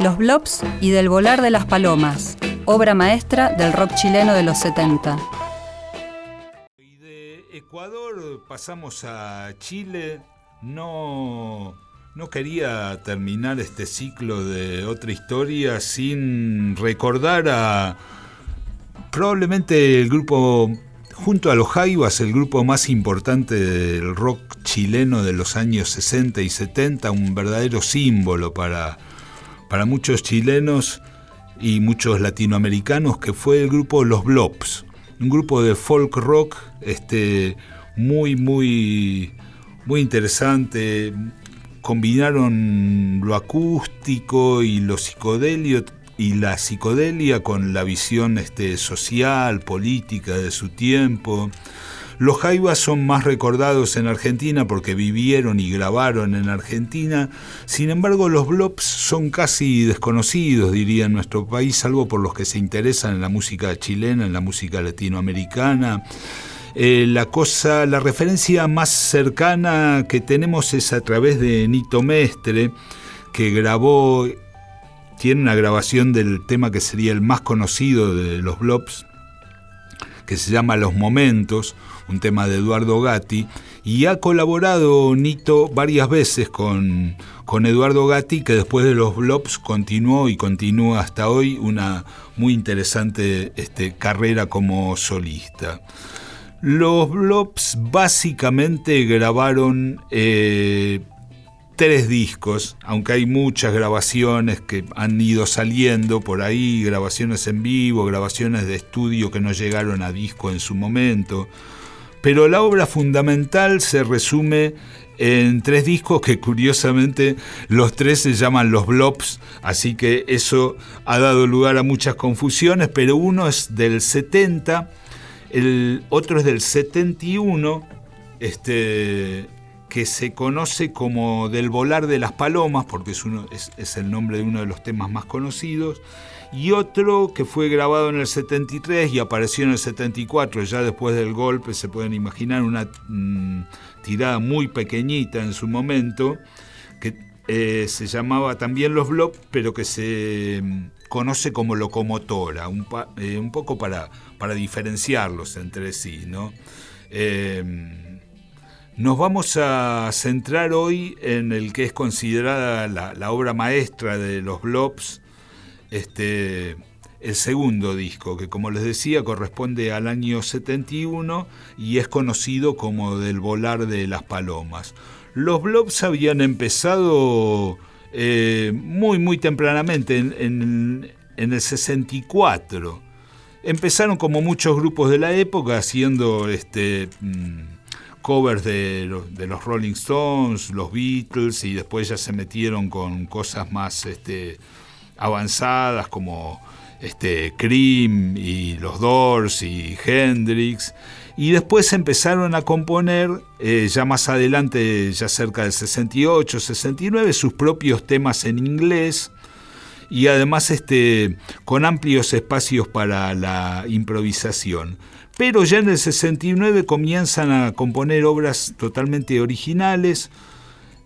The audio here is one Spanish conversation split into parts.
Los Blobs y del Volar de las Palomas, obra maestra del rock chileno de los 70. Y de Ecuador pasamos a Chile. No, no quería terminar este ciclo de otra historia sin recordar a probablemente el grupo, junto a los Jaivas, el grupo más importante del rock chileno de los años 60 y 70, un verdadero símbolo para para muchos chilenos y muchos latinoamericanos, que fue el grupo Los Blobs, un grupo de folk rock este, muy, muy, muy interesante. Combinaron lo acústico y lo psicodelio y la psicodelia con la visión este, social, política de su tiempo. Los Jaivas son más recordados en Argentina porque vivieron y grabaron en Argentina, sin embargo los Blobs son casi desconocidos, diría en nuestro país, salvo por los que se interesan en la música chilena, en la música latinoamericana. Eh, la cosa, la referencia más cercana que tenemos es a través de Nito Mestre, que grabó, tiene una grabación del tema que sería el más conocido de los Blobs, que se llama Los Momentos, un tema de Eduardo Gatti, y ha colaborado Nito varias veces con, con Eduardo Gatti, que después de los Blobs continuó y continúa hasta hoy una muy interesante este, carrera como solista. Los Blobs básicamente grabaron eh, tres discos, aunque hay muchas grabaciones que han ido saliendo por ahí, grabaciones en vivo, grabaciones de estudio que no llegaron a disco en su momento. Pero la obra fundamental se resume en tres discos que curiosamente los tres se llaman los blobs, así que eso ha dado lugar a muchas confusiones, pero uno es del 70, el otro es del 71, este, que se conoce como Del volar de las palomas, porque es, es, el nombre de uno de los temas más conocidos, y otro que fue grabado en el 73 y apareció en el 74, ya después del golpe, se pueden imaginar una mm, tirada muy pequeñita en su momento, que eh, se llamaba también Los Blobs, pero que se mm, conoce como locomotora, un, eh, un poco para, para diferenciarlos entre sí, ¿no? Eh, nos vamos a centrar hoy en el que es considerada la, obra maestra de los Blobs, este, el segundo disco, que como les decía corresponde al año 71 y es conocido como del volar de las palomas. Los Blobs habían empezado eh, muy, muy tempranamente, en, el 64. Empezaron como muchos grupos de la época haciendo este, mm, covers de, los Rolling Stones, los Beatles, y después ya se metieron con cosas más este, avanzadas como este, Cream y los Doors y Hendrix. Y después empezaron a componer, eh, ya más adelante, ya cerca del 68, 69, sus propios temas en inglés y además este, con amplios espacios para la improvisación pero ya en el 69 comienzan a componer obras totalmente originales,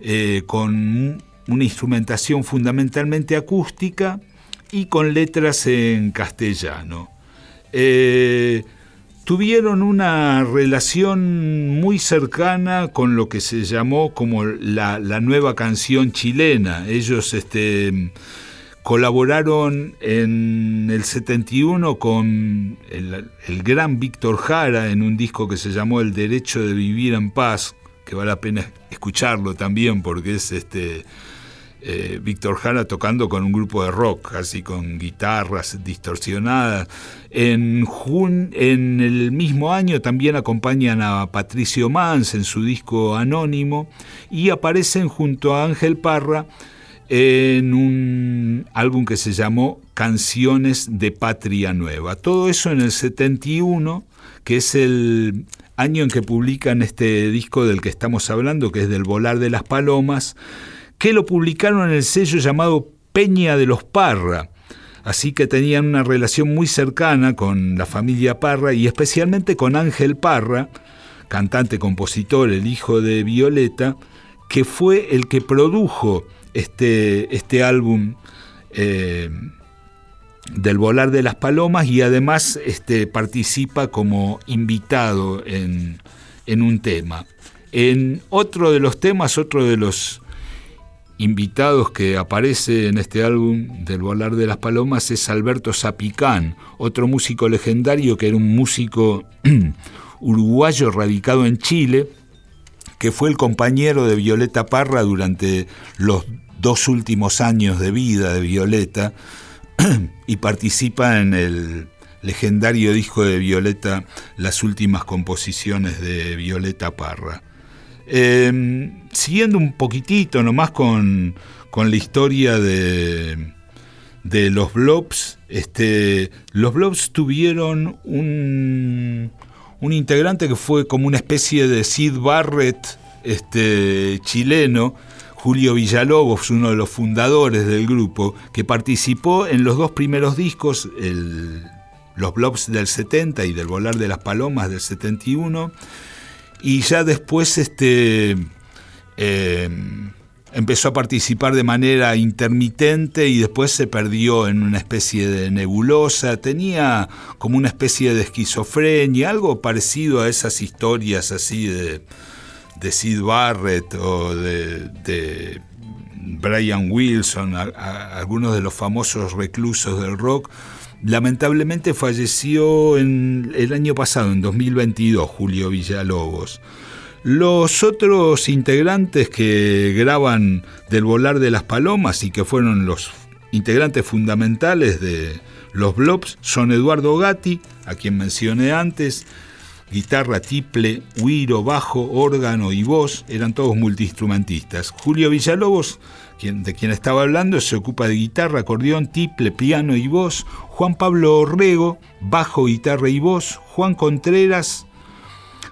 eh, con una instrumentación fundamentalmente acústica y con letras en castellano. Eh, tuvieron una relación muy cercana con lo que se llamó como la, la nueva canción chilena. Ellos este, Colaboraron en el 71 con el, gran Víctor Jara en un disco que se llamó El Derecho de Vivir en Paz, que vale la pena escucharlo también porque es este eh, Víctor Jara tocando con un grupo de rock, así con guitarras distorsionadas. En, en el mismo año también acompañan a Patricio Mans en su disco Anónimo y aparecen junto a Ángel Parra en un álbum que se llamó Canciones de Patria Nueva. Todo eso en el 71, que es el año en que publican este disco del que estamos hablando, que es del Volar de las Palomas, que lo publicaron en el sello llamado Peña de los Parra. Así que tenían una relación muy cercana con la familia Parra y especialmente con Ángel Parra, cantante, compositor, el hijo de Violeta, que fue el que produjo este, este álbum eh, del volar de las palomas y además este, participa como invitado en, en un tema. En otro de los temas, otro de los invitados que aparece en este álbum del Volar de las Palomas es Alberto Zapicán, otro músico legendario que era un músico uruguayo radicado en Chile, que fue el compañero de Violeta Parra durante los dos últimos años de vida de Violeta y participa en el legendario disco de Violeta, las últimas composiciones de Violeta Parra. Em, siguiendo un poquitito nomás con, con la historia de, de los Blobs, este, los Blobs tuvieron un, un integrante que fue como una especie de Sid Barrett este, chileno, Julio Villalobos, uno de los fundadores del grupo, que participó en los dos primeros discos, los Blobs del 70 y del Volar de las Palomas del 71, y ya después este, eh, empezó a participar de manera intermitente y después se perdió en una especie de nebulosa, tenía como una especie de esquizofrenia, algo parecido a esas historias así de, de Sid Barrett o de, Brian Wilson, algunos de los famosos reclusos del rock, Lamentablemente falleció en el año pasado, en 2022, Julio Villalobos. Los otros integrantes que graban del volar de las palomas y que fueron los integrantes fundamentales de los Blobs son Eduardo Gatti, a quien mencioné antes, guitarra, tiple, huiro, bajo, órgano y voz, eran todos multiinstrumentistas. Julio Villalobos de quien estaba hablando, se ocupa de guitarra, acordeón, tiple, piano y voz. Juan Pablo Orrego, bajo, guitarra y voz. Juan Contreras,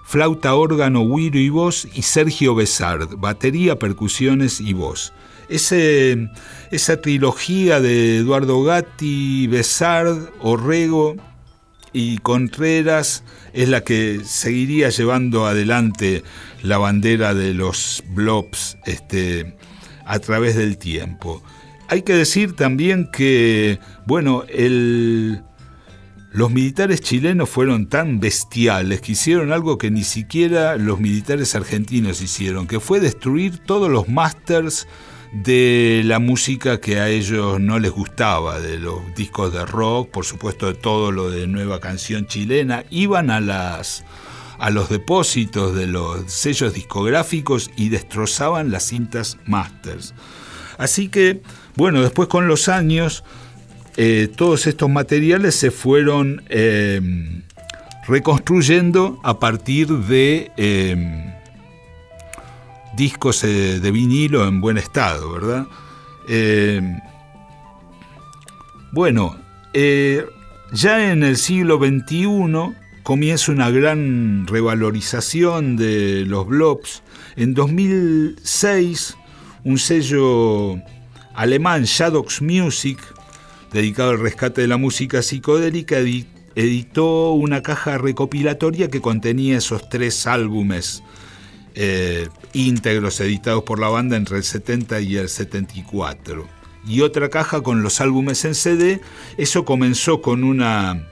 flauta, órgano, guiro y voz. Y Sergio Besard, batería, percusiones y voz. Esa trilogía de Eduardo Gatti, Besard, Orrego y Contreras es la que seguiría llevando adelante la bandera de los blobs este, a través del tiempo. Hay que decir también que, bueno, los militares chilenos fueron tan bestiales que hicieron algo que ni siquiera los militares argentinos hicieron, que fue destruir todos los masters de la música que a ellos no les gustaba, de los discos de rock, por supuesto de todo lo de nueva canción chilena, iban a las a los depósitos de los sellos discográficos y destrozaban las cintas masters. Así que, bueno, después con los años, eh, todos estos materiales se fueron em, reconstruyendo a partir de em, discos eh, de vinilo en buen estado, ¿verdad? Em, bueno, eh, ya en el siglo XXI comienza una gran revalorización de los blobs. En 2006, un sello alemán, Shadows Music, dedicado al rescate de la música psicodélica, editó una caja recopilatoria que contenía esos tres álbumes eh, íntegros editados por la banda entre el 70 y el 74. Y otra caja con los álbumes en CD. Eso comenzó con una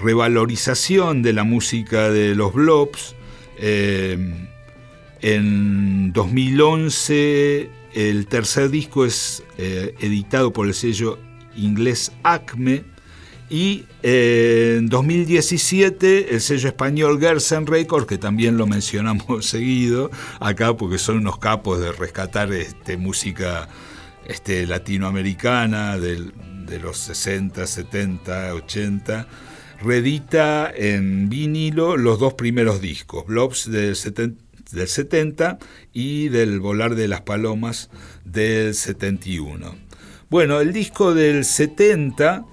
revalorización de la música de los Blobs. Eh, en 2011 el tercer disco es eh, editado por el sello inglés Acme y eh, en 2017 el sello español Gersen Records, que también lo mencionamos seguido acá porque son unos capos de rescatar este, música este, latinoamericana de los 60, 70, 80 reedita en vinilo los dos primeros discos, Blobs del 70, y del Volar de las Palomas del 71. Bueno, el disco del 70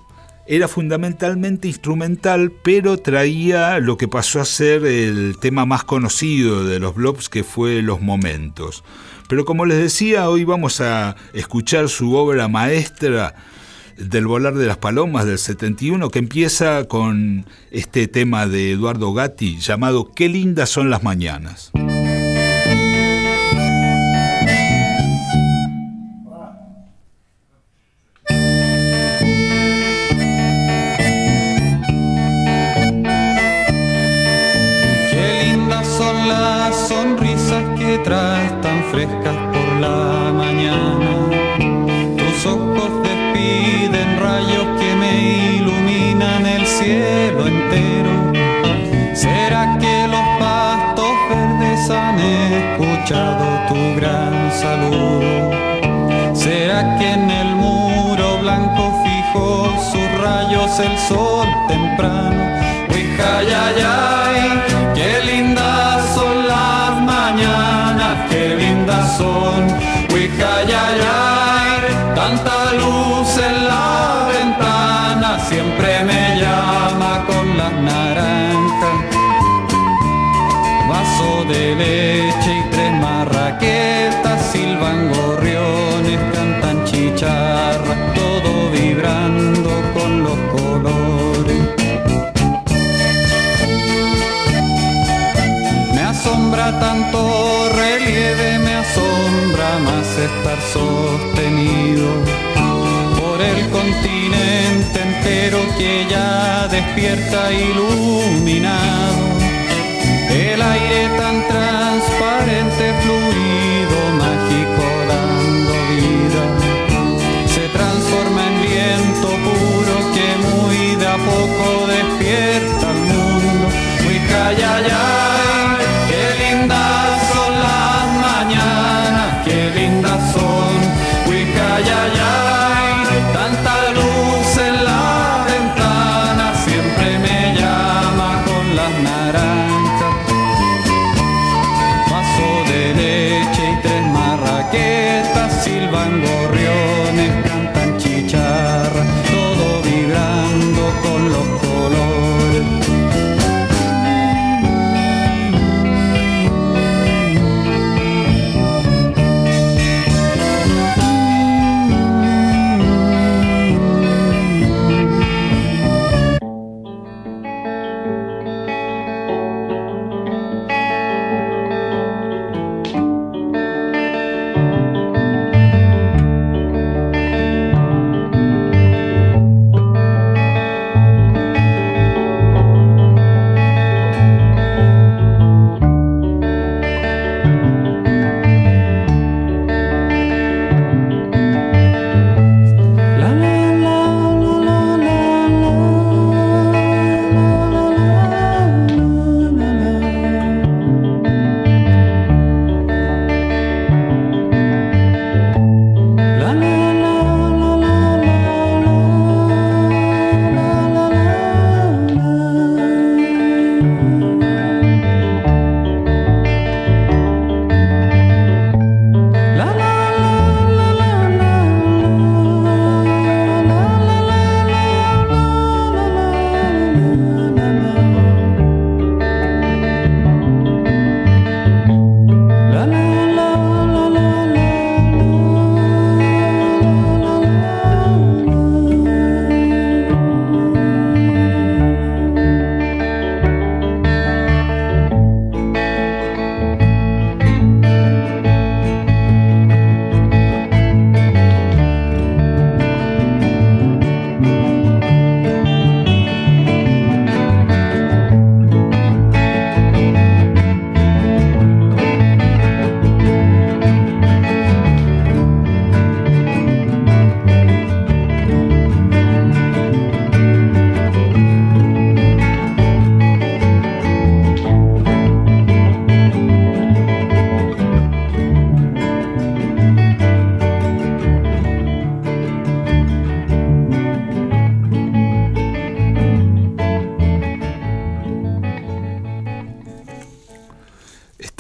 era fundamentalmente instrumental, pero traía lo que pasó a ser el tema más conocido de los Blobs, que fue Los Momentos. Pero como les decía, hoy vamos a escuchar su obra maestra, del volar de las palomas del 71 que empieza con este tema de Eduardo Gatti llamado Qué lindas son las mañanas. Tu gran saludo? ¿Será que en el muro blanco fijó sus rayos el sol temprano? Uy, qué estar sostenido por el continente entero que ya despierta iluminado. El aire tan transparente,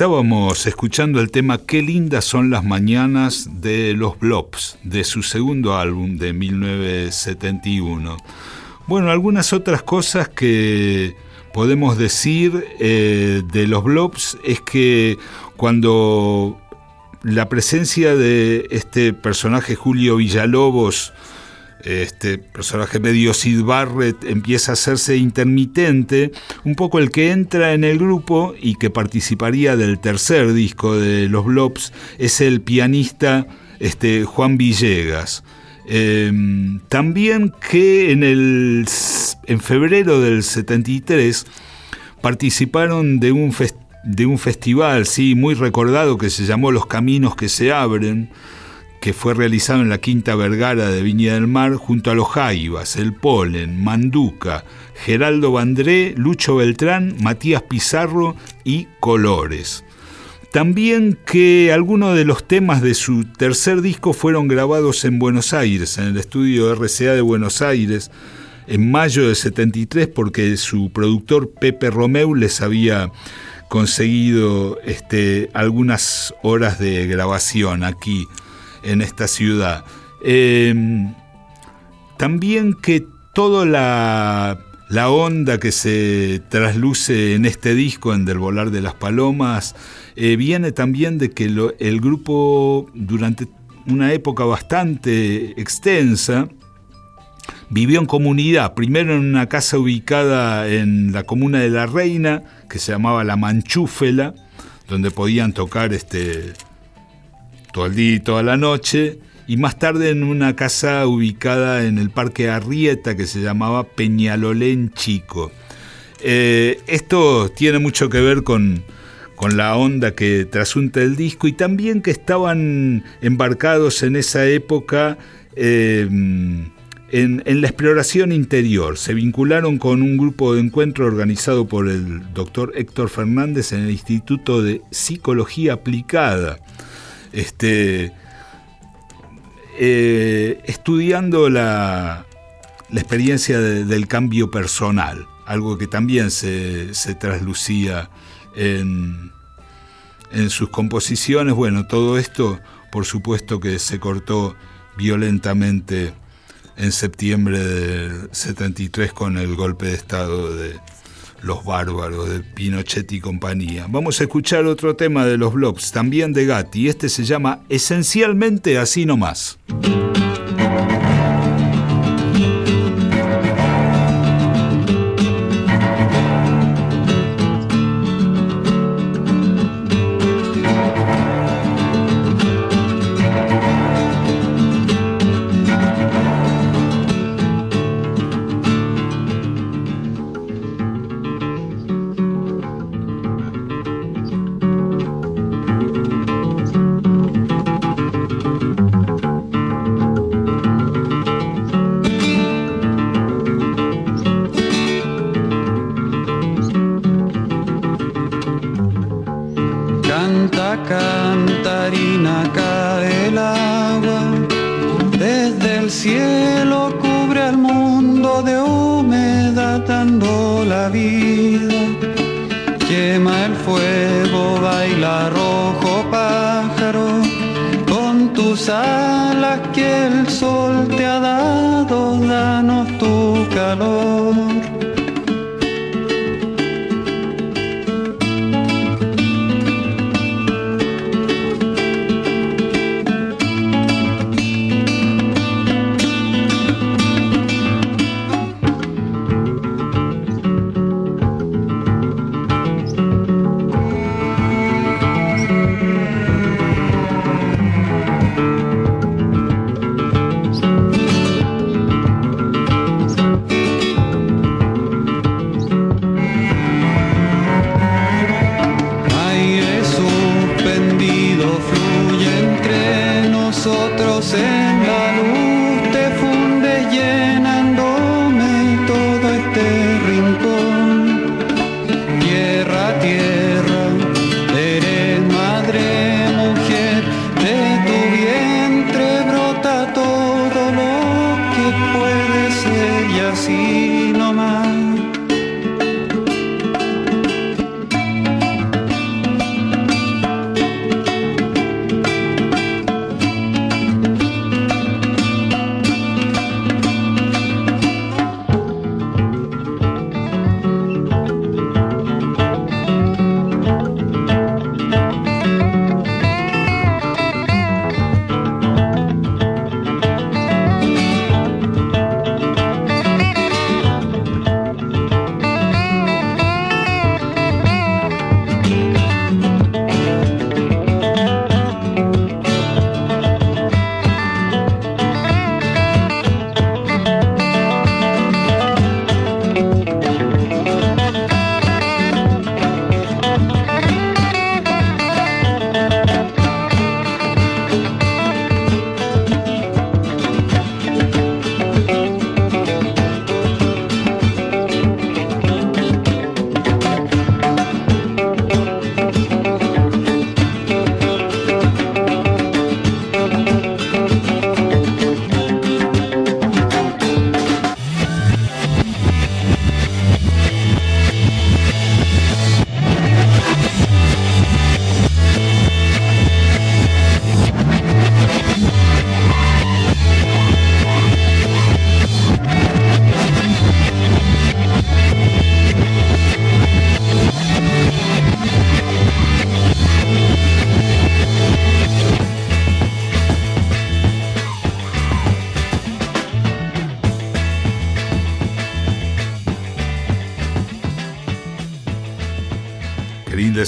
Estábamos escuchando el tema Qué lindas son las mañanas de los Blobs, de su segundo álbum de 1971. Bueno, algunas otras cosas que podemos decir eh, de los Blobs es que cuando la presencia de este personaje Julio Villalobos, este personaje medio Sid Barrett, empieza a hacerse intermitente, un poco el que entra en el grupo y que participaría del tercer disco de los Blobs es el pianista este, Juan Villegas. Eh, también que en, el, en febrero del 73 participaron de un, de un festival sí, muy recordado que se llamó Los Caminos que se abren, que fue realizado en la Quinta Vergara de Viña del Mar junto a los Jaivas, El Polen, Manduca, Geraldo Vandré, Lucho Beltrán, Matías Pizarro y Colores. También que algunos de los temas de su tercer disco fueron grabados en Buenos Aires, en el estudio RCA de Buenos Aires, en mayo de 73, porque su productor Pepe Romeu les había conseguido este, algunas horas de grabación aquí en esta ciudad. Em, también que toda la, la, onda que se trasluce en este disco, en Del Volar de las Palomas, eh, viene también de que el grupo durante una época bastante extensa, vivió en comunidad, primero en una casa ubicada en la comuna de La Reina, que se llamaba La Manchúfela, donde podían tocar este, todo el día y toda la noche, y más tarde en una casa ubicada en el Parque Arrieta que se llamaba Peñalolén Chico. Eh, esto tiene mucho que ver con, la onda que trasunta el disco y también que estaban embarcados en esa época eh, en, en, la exploración interior. Se vincularon con un grupo de encuentro organizado por el doctor Héctor Fernández en el Instituto de Psicología Aplicada este, eh, estudiando la, experiencia del cambio personal, algo que también se, traslucía en, en sus composiciones. Bueno, todo esto, por supuesto que se cortó violentamente en septiembre del 73 con el golpe de Estado de, los Bárbaros de Pinochet y compañía. Vamos a escuchar otro tema de los blogs, también de Gatti. Este se llama Esencialmente Así Nomás. el cielo cubre al mundo de humedad dando la vida. Quema el fuego, baila rojo pájaro, con tus alas que el sol te ha dado, danos tu calor.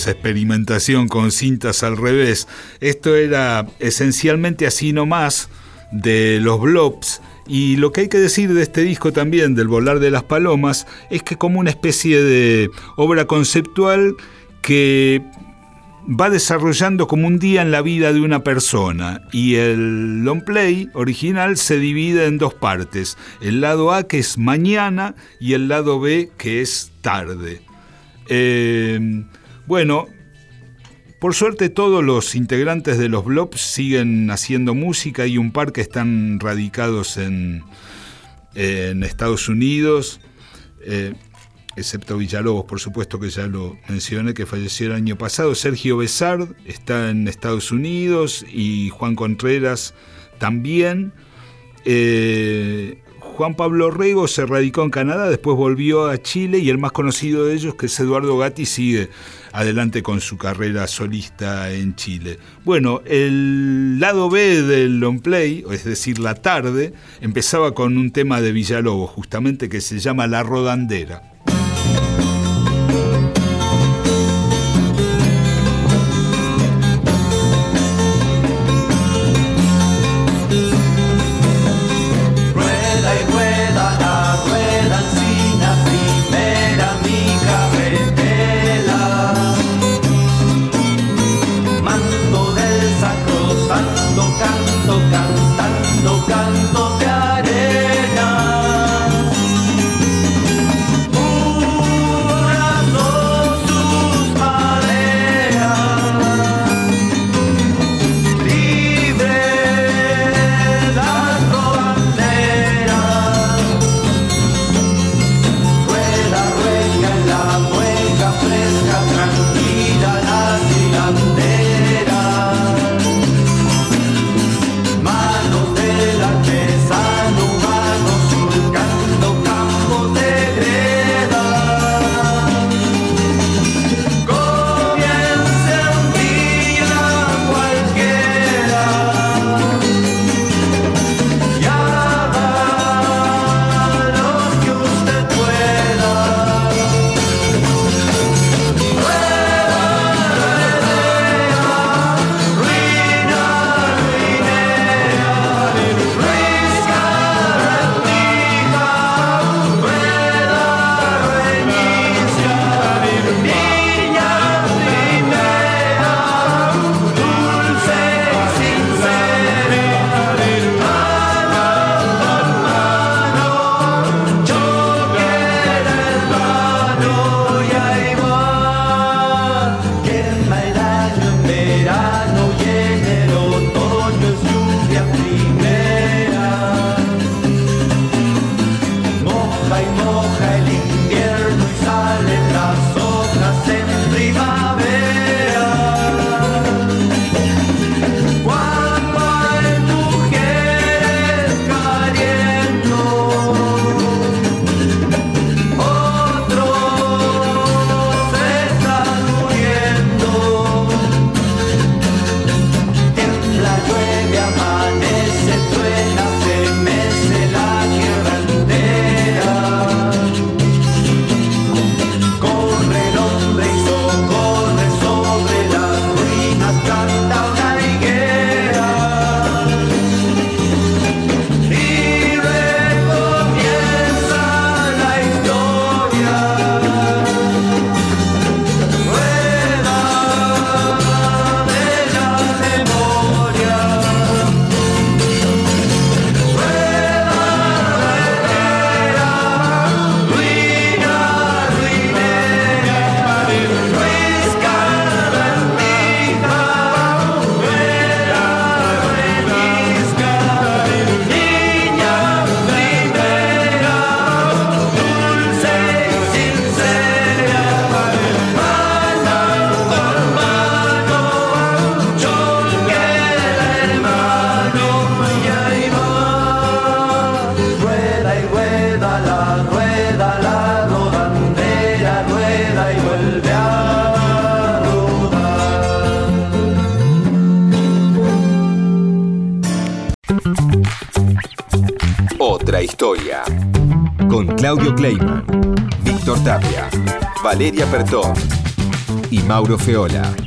Experimentación con cintas al revés. Esto era esencialmente así nomás de los blobs. Y lo que hay que decir de este disco también, del Volar de las Palomas, es que como una especie de obra conceptual que va desarrollando como un día en la vida de una persona y el long play original se divide en dos partes, el lado A que es mañana y el lado B que es tarde. Eh, bueno, por suerte todos los integrantes de los Blobs siguen haciendo música y un par que están radicados en, Estados Unidos. Eh, excepto Villalobos, por supuesto que ya lo mencioné, que falleció el año pasado. Sergio Besard está en Estados Unidos y Juan Contreras también. Eh, Juan Pablo Rego se radicó en Canadá, después volvió a Chile y el más conocido de ellos, que es Eduardo Gatti, sigue adelante con su carrera solista en Chile. Bueno, el lado B del long play, es decir, la tarde, empezaba con un tema de Villalobos, justamente que se llama La Rodandera. Valeria Pertón, y Mauro Feola.